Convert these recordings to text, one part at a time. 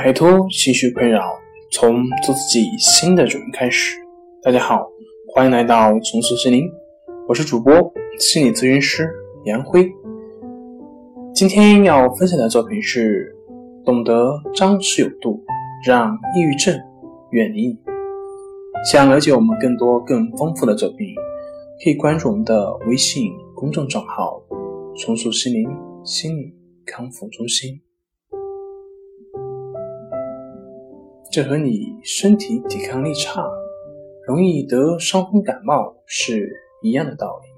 摆脱情绪困扰，从做自己新的主人开始。大家好，欢迎来到重塑心灵，我是主播心理咨询师杨辉。今天要分享的作品是：懂得张弛有度，让抑郁症远离你。想了解我们更多更丰富的作品，可以关注我们的微信公众账号“重塑心灵心理康复中心”。这和你身体抵抗力差，容易得伤风感冒是一样的道理。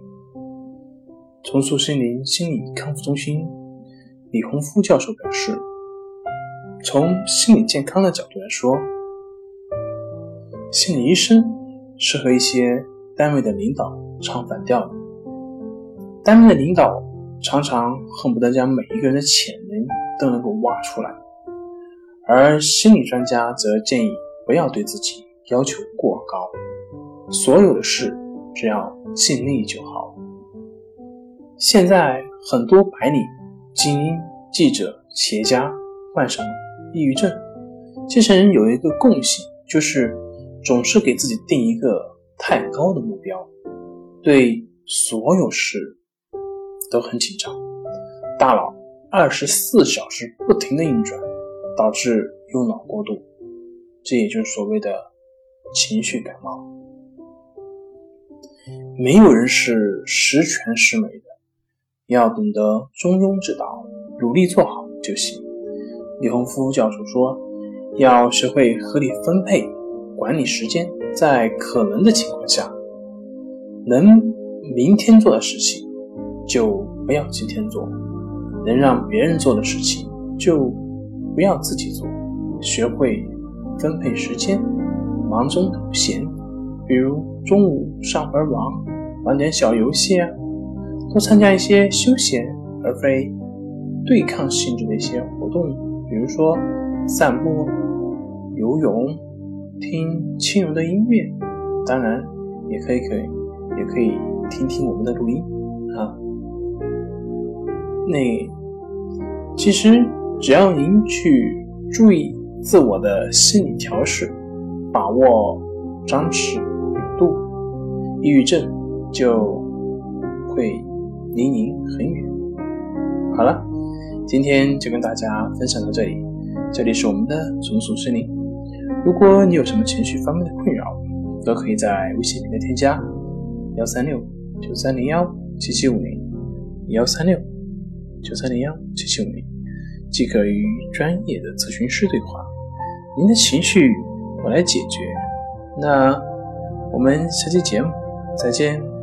重塑心灵心理康复中心李洪夫教授表示，从心理健康的角度来说，心理医生是和一些单位的领导唱反调的。单位的领导常常恨不得将每一个人的潜能都能够挖出来。而心理专家则建议不要对自己要求过高，所有的事只要尽力就好。现在很多白领、精英、记者、企业家患上抑郁症，这些人有一个共性，就是总是给自己定一个太高的目标，对所有事都很紧张，大脑二十四小时不停的运转。导致用脑过度，这也就是所谓的情绪感冒。没有人是十全十美的，要懂得中庸之道，努力做好就行。李洪夫教授说，要学会合理分配、管理时间，在可能的情况下，能明天做的事情就不要今天做，能让别人做的事情就。不要自己做，学会分配时间，忙中偷闲。比如中午上会网，玩点小游戏啊，多参加一些休闲而非对抗性质的一些活动，比如说散步、游泳、听轻柔的音乐，当然也可以可以也可以听听我们的录音啊。那其实。只要您去注意自我的心理调试，把握张弛有度，抑郁症就会离您很远。好了，今天就跟大家分享到这里。这里是我们的重塑森林。如果你有什么情绪方面的困扰，都可以在微信里面添加幺三六九三零幺七七五零幺三六九三零幺七七五零。即可与专业的咨询师对话，您的情绪我来解决。那我们下期节目再见。